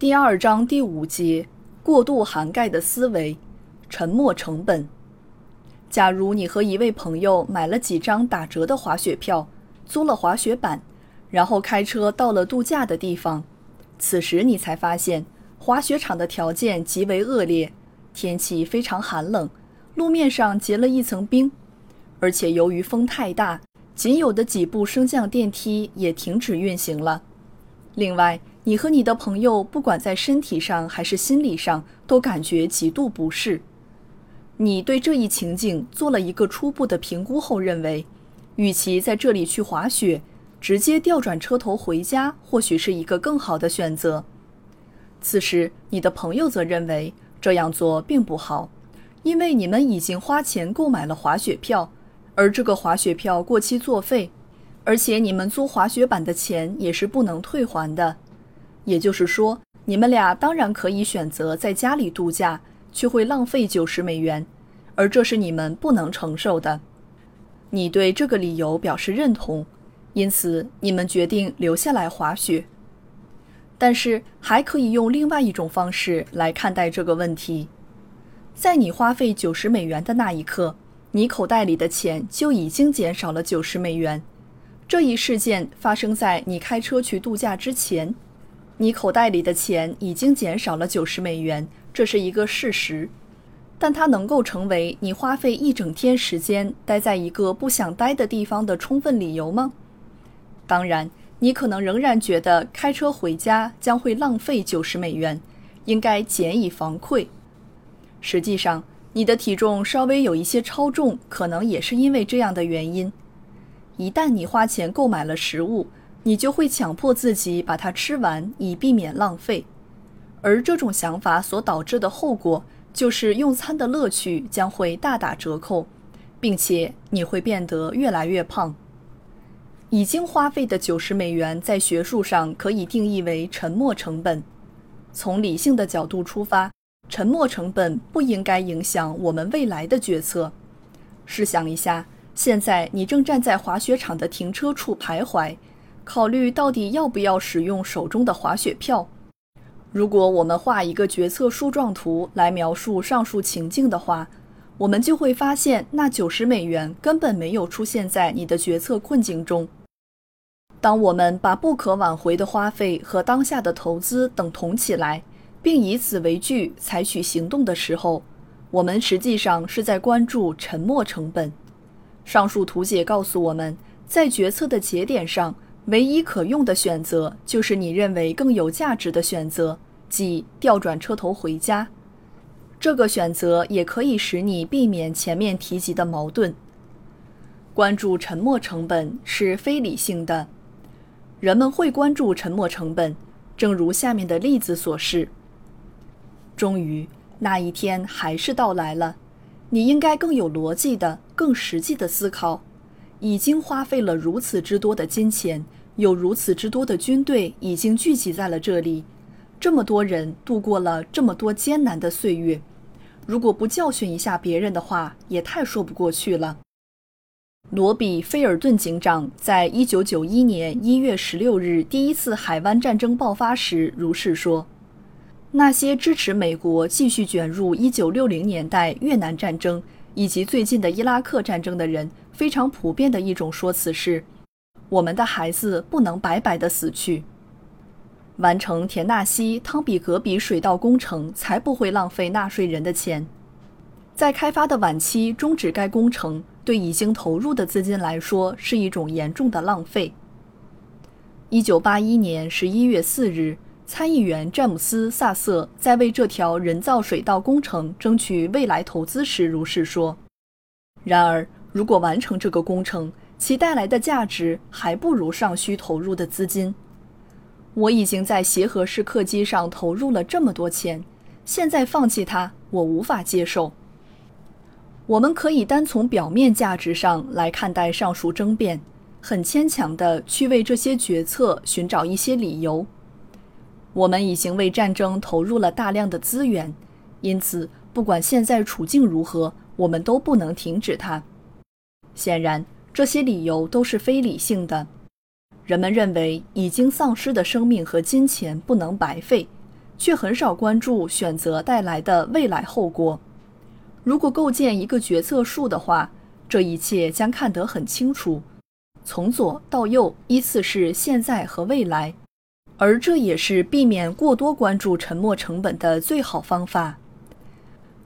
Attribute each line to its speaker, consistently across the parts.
Speaker 1: 第二章第五节：过度涵盖的思维，沉没成本。假如你和一位朋友买了几张打折的滑雪票，租了滑雪板，然后开车到了度假的地方，此时你才发现滑雪场的条件极为恶劣，天气非常寒冷，路面上结了一层冰，而且由于风太大，仅有的几部升降电梯也停止运行了。另外，你和你的朋友，不管在身体上还是心理上，都感觉极度不适。你对这一情景做了一个初步的评估后，认为，与其在这里去滑雪，直接调转车头回家，或许是一个更好的选择。此时，你的朋友则认为这样做并不好，因为你们已经花钱购买了滑雪票，而这个滑雪票过期作废，而且你们租滑雪板的钱也是不能退还的。也就是说，你们俩当然可以选择在家里度假，却会浪费九十美元，而这是你们不能承受的。你对这个理由表示认同，因此你们决定留下来滑雪。但是，还可以用另外一种方式来看待这个问题：在你花费九十美元的那一刻，你口袋里的钱就已经减少了九十美元。这一事件发生在你开车去度假之前。你口袋里的钱已经减少了九十美元，这是一个事实，但它能够成为你花费一整天时间待在一个不想待的地方的充分理由吗？当然，你可能仍然觉得开车回家将会浪费九十美元，应该减以防愧。实际上，你的体重稍微有一些超重，可能也是因为这样的原因。一旦你花钱购买了食物，你就会强迫自己把它吃完，以避免浪费，而这种想法所导致的后果就是用餐的乐趣将会大打折扣，并且你会变得越来越胖。已经花费的九十美元在学术上可以定义为沉没成本。从理性的角度出发，沉没成本不应该影响我们未来的决策。试想一下，现在你正站在滑雪场的停车处徘徊。考虑到底要不要使用手中的滑雪票。如果我们画一个决策树状图来描述上述情境的话，我们就会发现那九十美元根本没有出现在你的决策困境中。当我们把不可挽回的花费和当下的投资等同起来，并以此为据采取行动的时候，我们实际上是在关注沉没成本。上述图解告诉我们在决策的节点上。唯一可用的选择就是你认为更有价值的选择，即调转车头回家。这个选择也可以使你避免前面提及的矛盾。关注沉没成本是非理性的。人们会关注沉没成本，正如下面的例子所示。终于，那一天还是到来了。你应该更有逻辑的、更实际的思考。已经花费了如此之多的金钱，有如此之多的军队已经聚集在了这里，这么多人度过了这么多艰难的岁月，如果不教训一下别人的话，也太说不过去了。罗比·菲尔顿警长在一九九一年一月十六日第一次海湾战争爆发时如是说：“那些支持美国继续卷入一九六零年代越南战争以及最近的伊拉克战争的人。”非常普遍的一种说辞是：“我们的孩子不能白白的死去。”完成田纳西汤比格比水道工程才不会浪费纳税人的钱。在开发的晚期终止该工程，对已经投入的资金来说是一种严重的浪费。一九八一年十一月四日，参议员詹姆斯·萨瑟在为这条人造水道工程争取未来投资时如是说。然而，如果完成这个工程，其带来的价值还不如尚需投入的资金。我已经在协和式客机上投入了这么多钱，现在放弃它，我无法接受。我们可以单从表面价值上来看待上述争辩，很牵强地去为这些决策寻找一些理由。我们已经为战争投入了大量的资源，因此不管现在处境如何，我们都不能停止它。显然，这些理由都是非理性的。人们认为已经丧失的生命和金钱不能白费，却很少关注选择带来的未来后果。如果构建一个决策树的话，这一切将看得很清楚，从左到右依次是现在和未来。而这也是避免过多关注沉没成本的最好方法。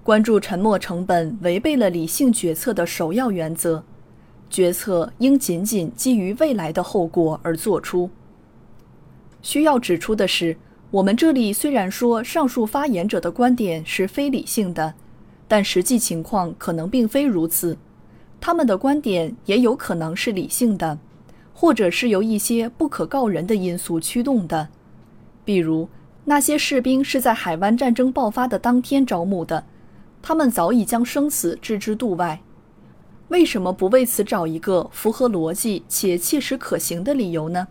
Speaker 1: 关注沉没成本违背了理性决策的首要原则。决策应仅仅基于未来的后果而做出。需要指出的是，我们这里虽然说上述发言者的观点是非理性的，但实际情况可能并非如此。他们的观点也有可能是理性的。或者是由一些不可告人的因素驱动的，比如那些士兵是在海湾战争爆发的当天招募的，他们早已将生死置之度外。为什么不为此找一个符合逻辑且切实可行的理由呢？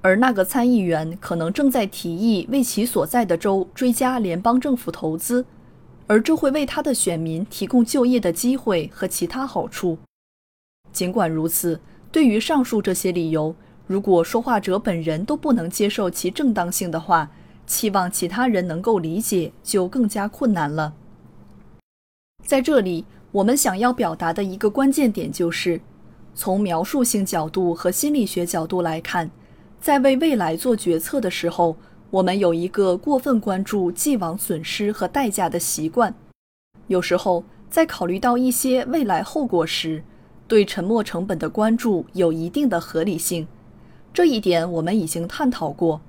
Speaker 1: 而那个参议员可能正在提议为其所在的州追加联邦政府投资，而这会为他的选民提供就业的机会和其他好处。尽管如此。对于上述这些理由，如果说话者本人都不能接受其正当性的话，期望其他人能够理解就更加困难了。在这里，我们想要表达的一个关键点就是，从描述性角度和心理学角度来看，在为未来做决策的时候，我们有一个过分关注既往损失和代价的习惯。有时候，在考虑到一些未来后果时，对沉没成本的关注有一定的合理性，这一点我们已经探讨过。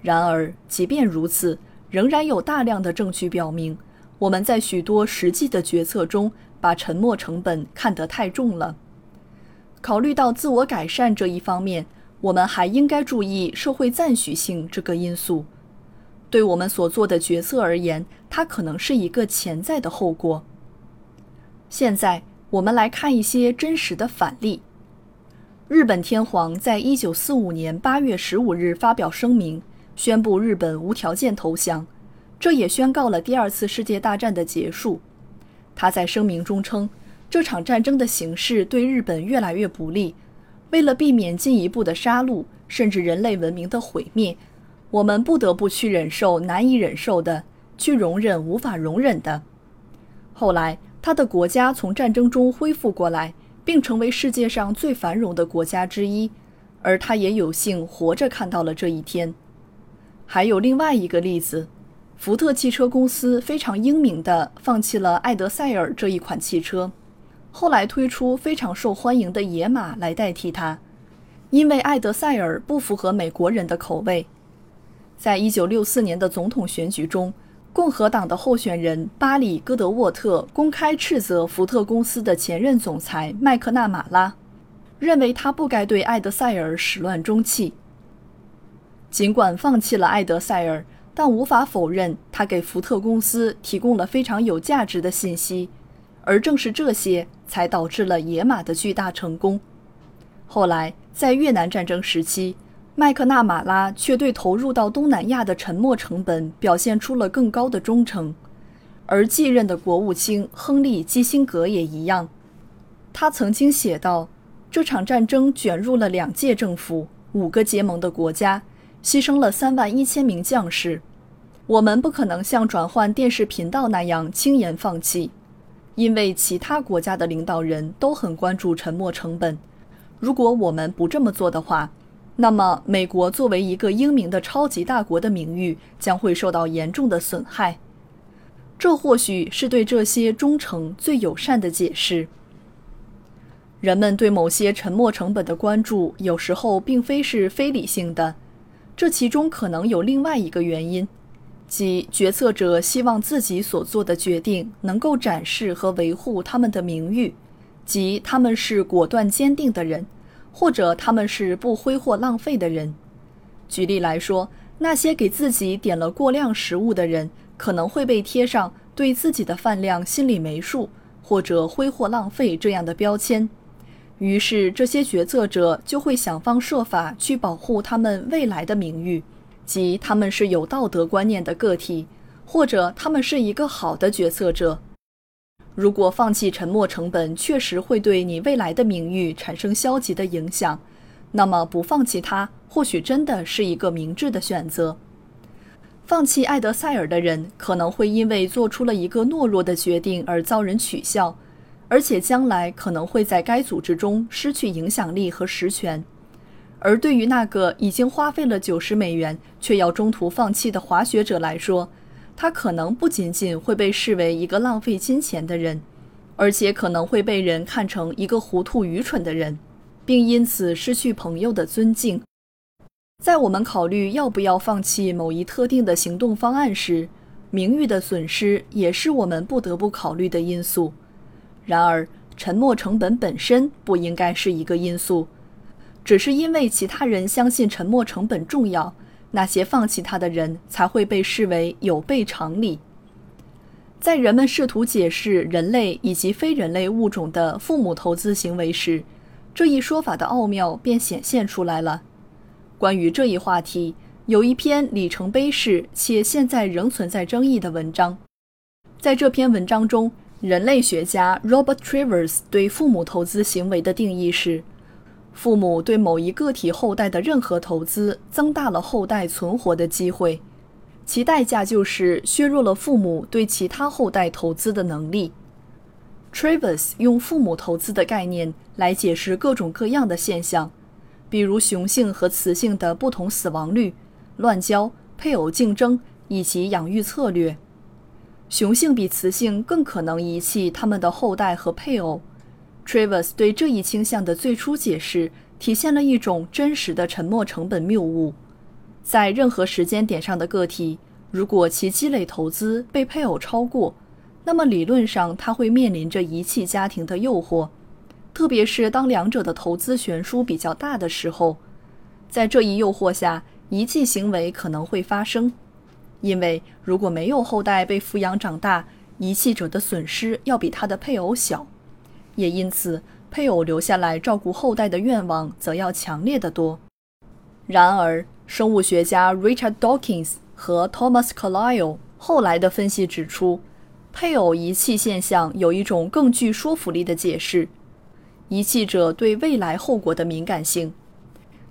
Speaker 1: 然而，即便如此，仍然有大量的证据表明，我们在许多实际的决策中把沉没成本看得太重了。考虑到自我改善这一方面，我们还应该注意社会赞许性这个因素。对我们所做的决策而言，它可能是一个潜在的后果。现在。我们来看一些真实的反例。日本天皇在一九四五年八月十五日发表声明，宣布日本无条件投降，这也宣告了第二次世界大战的结束。他在声明中称，这场战争的形势对日本越来越不利，为了避免进一步的杀戮，甚至人类文明的毁灭，我们不得不去忍受难以忍受的，去容忍无法容忍的。后来。他的国家从战争中恢复过来，并成为世界上最繁荣的国家之一，而他也有幸活着看到了这一天。还有另外一个例子，福特汽车公司非常英明地放弃了艾德赛尔这一款汽车，后来推出非常受欢迎的野马来代替它，因为艾德赛尔不符合美国人的口味。在一九六四年的总统选举中。共和党的候选人巴里·戈德沃特公开斥责福特公司的前任总裁麦克纳马拉，认为他不该对艾德赛尔始乱终弃。尽管放弃了艾德赛尔，但无法否认他给福特公司提供了非常有价值的信息，而正是这些才导致了野马的巨大成功。后来，在越南战争时期。麦克纳马拉却对投入到东南亚的沉没成本表现出了更高的忠诚，而继任的国务卿亨利基辛格也一样。他曾经写道：“这场战争卷入了两届政府、五个结盟的国家，牺牲了三万一千名将士。我们不可能像转换电视频道那样轻言放弃，因为其他国家的领导人都很关注沉没成本。如果我们不这么做的话，”那么，美国作为一个英明的超级大国的名誉将会受到严重的损害。这或许是对这些忠诚最友善的解释。人们对某些沉没成本的关注有时候并非是非理性的，这其中可能有另外一个原因，即决策者希望自己所做的决定能够展示和维护他们的名誉，即他们是果断坚定的人。或者他们是不挥霍浪费的人，举例来说，那些给自己点了过量食物的人，可能会被贴上对自己的饭量心里没数或者挥霍浪费这样的标签。于是，这些决策者就会想方设法去保护他们未来的名誉，即他们是有道德观念的个体，或者他们是一个好的决策者。如果放弃沉没成本确实会对你未来的名誉产生消极的影响，那么不放弃它或许真的是一个明智的选择。放弃艾德塞尔的人可能会因为做出了一个懦弱的决定而遭人取笑，而且将来可能会在该组织中失去影响力和实权。而对于那个已经花费了九十美元却要中途放弃的滑雪者来说，他可能不仅仅会被视为一个浪费金钱的人，而且可能会被人看成一个糊涂愚蠢的人，并因此失去朋友的尊敬。在我们考虑要不要放弃某一特定的行动方案时，名誉的损失也是我们不得不考虑的因素。然而，沉没成本本身不应该是一个因素，只是因为其他人相信沉没成本重要。那些放弃它的人才会被视为有悖常理。在人们试图解释人类以及非人类物种的父母投资行为时，这一说法的奥妙便显现出来了。关于这一话题，有一篇里程碑式且现在仍存在争议的文章。在这篇文章中，人类学家 Robert Travers 对父母投资行为的定义是。父母对某一个体后代的任何投资，增大了后代存活的机会，其代价就是削弱了父母对其他后代投资的能力。Travis 用父母投资的概念来解释各种各样的现象，比如雄性和雌性的不同死亡率、乱交、配偶竞争以及养育策略。雄性比雌性更可能遗弃他们的后代和配偶。Travis 对这一倾向的最初解释体现了一种真实的沉没成本谬误。在任何时间点上的个体，如果其积累投资被配偶超过，那么理论上他会面临着遗弃家庭的诱惑，特别是当两者的投资悬殊比较大的时候。在这一诱惑下，遗弃行为可能会发生，因为如果没有后代被抚养长大，遗弃者的损失要比他的配偶小。也因此，配偶留下来照顾后代的愿望则要强烈的多。然而，生物学家 Richard Dawkins 和 Thomas Carlyle 后来的分析指出，配偶遗弃现象有一种更具说服力的解释：遗弃者对未来后果的敏感性，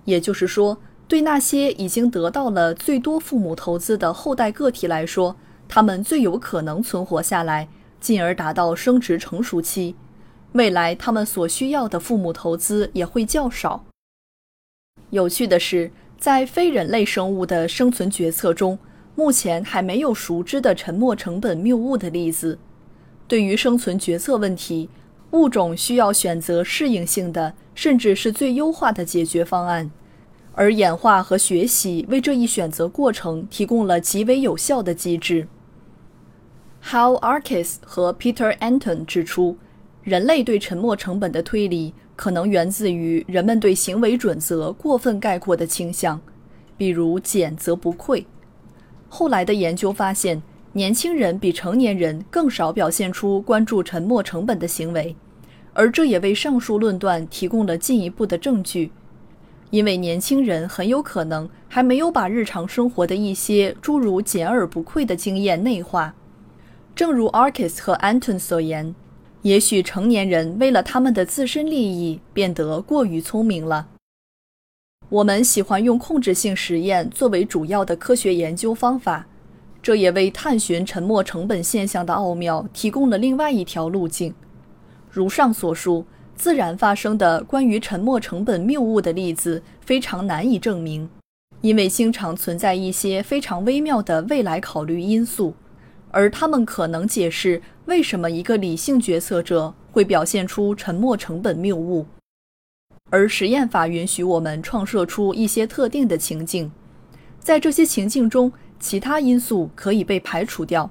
Speaker 1: 也就是说，对那些已经得到了最多父母投资的后代个体来说，他们最有可能存活下来，进而达到生殖成熟期。未来，他们所需要的父母投资也会较少。有趣的是，在非人类生物的生存决策中，目前还没有熟知的沉没成本谬误的例子。对于生存决策问题，物种需要选择适应性的，甚至是最优化的解决方案，而演化和学习为这一选择过程提供了极为有效的机制。Hal Arkes 和 Peter Anton 指出。人类对沉没成本的推理可能源自于人们对行为准则过分概括的倾向，比如“俭则不愧”。后来的研究发现，年轻人比成年人更少表现出关注沉没成本的行为，而这也为上述论断提供了进一步的证据。因为年轻人很有可能还没有把日常生活的一些诸如“简而不愧”的经验内化。正如 Arkes 和 Anton 所言。也许成年人为了他们的自身利益变得过于聪明了。我们喜欢用控制性实验作为主要的科学研究方法，这也为探寻沉没成本现象的奥妙提供了另外一条路径。如上所述，自然发生的关于沉没成本谬误的例子非常难以证明，因为经常存在一些非常微妙的未来考虑因素。而他们可能解释为什么一个理性决策者会表现出沉没成本谬误，而实验法允许我们创设出一些特定的情境，在这些情境中，其他因素可以被排除掉。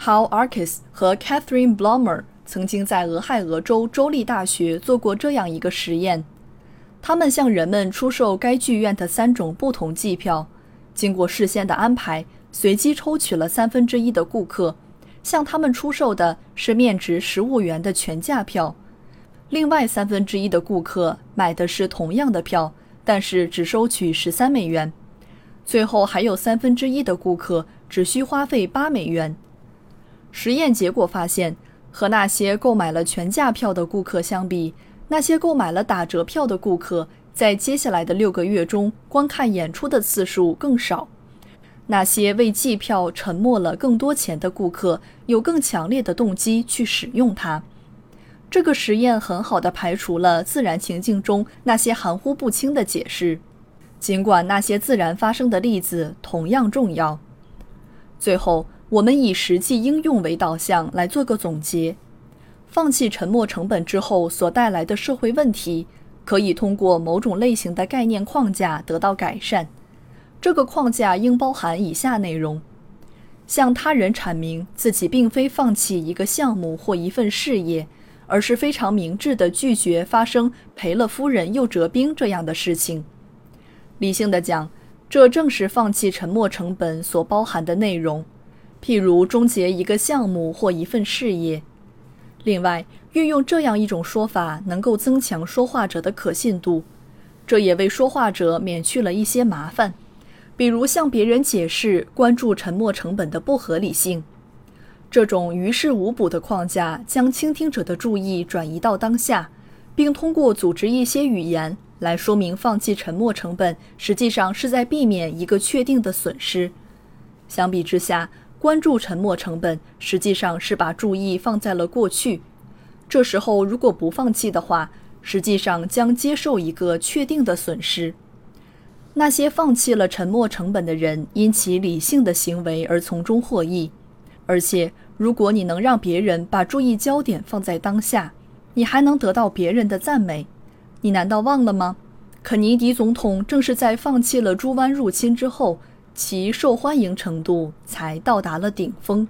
Speaker 1: Hal Arkes 和 Catherine Blomer 曾经在俄亥俄州州立大学做过这样一个实验，他们向人们出售该剧院的三种不同季票，经过事先的安排，随机抽取了三分之一的顾客，向他们出售的是面值十五元的全价票。另外三分之一的顾客买的是同样的票，但是只收取十三美元。最后还有三分之一的顾客只需花费八美元。实验结果发现，和那些购买了全价票的顾客相比，那些购买了打折票的顾客在接下来的六个月中观看演出的次数更少。那些为季票沉没了更多钱的顾客有更强烈的动机去使用它。这个实验很好的排除了自然情境中那些含糊不清的解释，尽管那些自然发生的例子同样重要。最后，我们以实际应用为导向来做个总结：放弃沉没成本之后所带来的社会问题，可以通过某种类型的概念框架得到改善。这个框架应包含以下内容：向他人阐明自己并非放弃一个项目或一份事业。而是非常明智地拒绝发生赔了夫人又折兵这样的事情。理性的讲，这正是放弃沉没成本所包含的内容，譬如终结一个项目或一份事业。另外，运用这样一种说法能够增强说话者的可信度，这也为说话者免去了一些麻烦，比如向别人解释关注沉没成本的不合理性。这种于事无补的框架将倾听者的注意转移到当下，并通过组织一些语言来说明放弃沉没成本实际上是在避免一个确定的损失。相比之下，关注沉没成本实际上是把注意放在了过去。这时候如果不放弃的话，实际上将接受一个确定的损失。那些放弃了沉没成本的人，因其理性的行为而从中获益。而且，如果你能让别人把注意焦点放在当下，你还能得到别人的赞美。你难道忘了吗？肯尼迪总统正是在放弃了猪湾入侵之后，其受欢迎程度才到达了顶峰。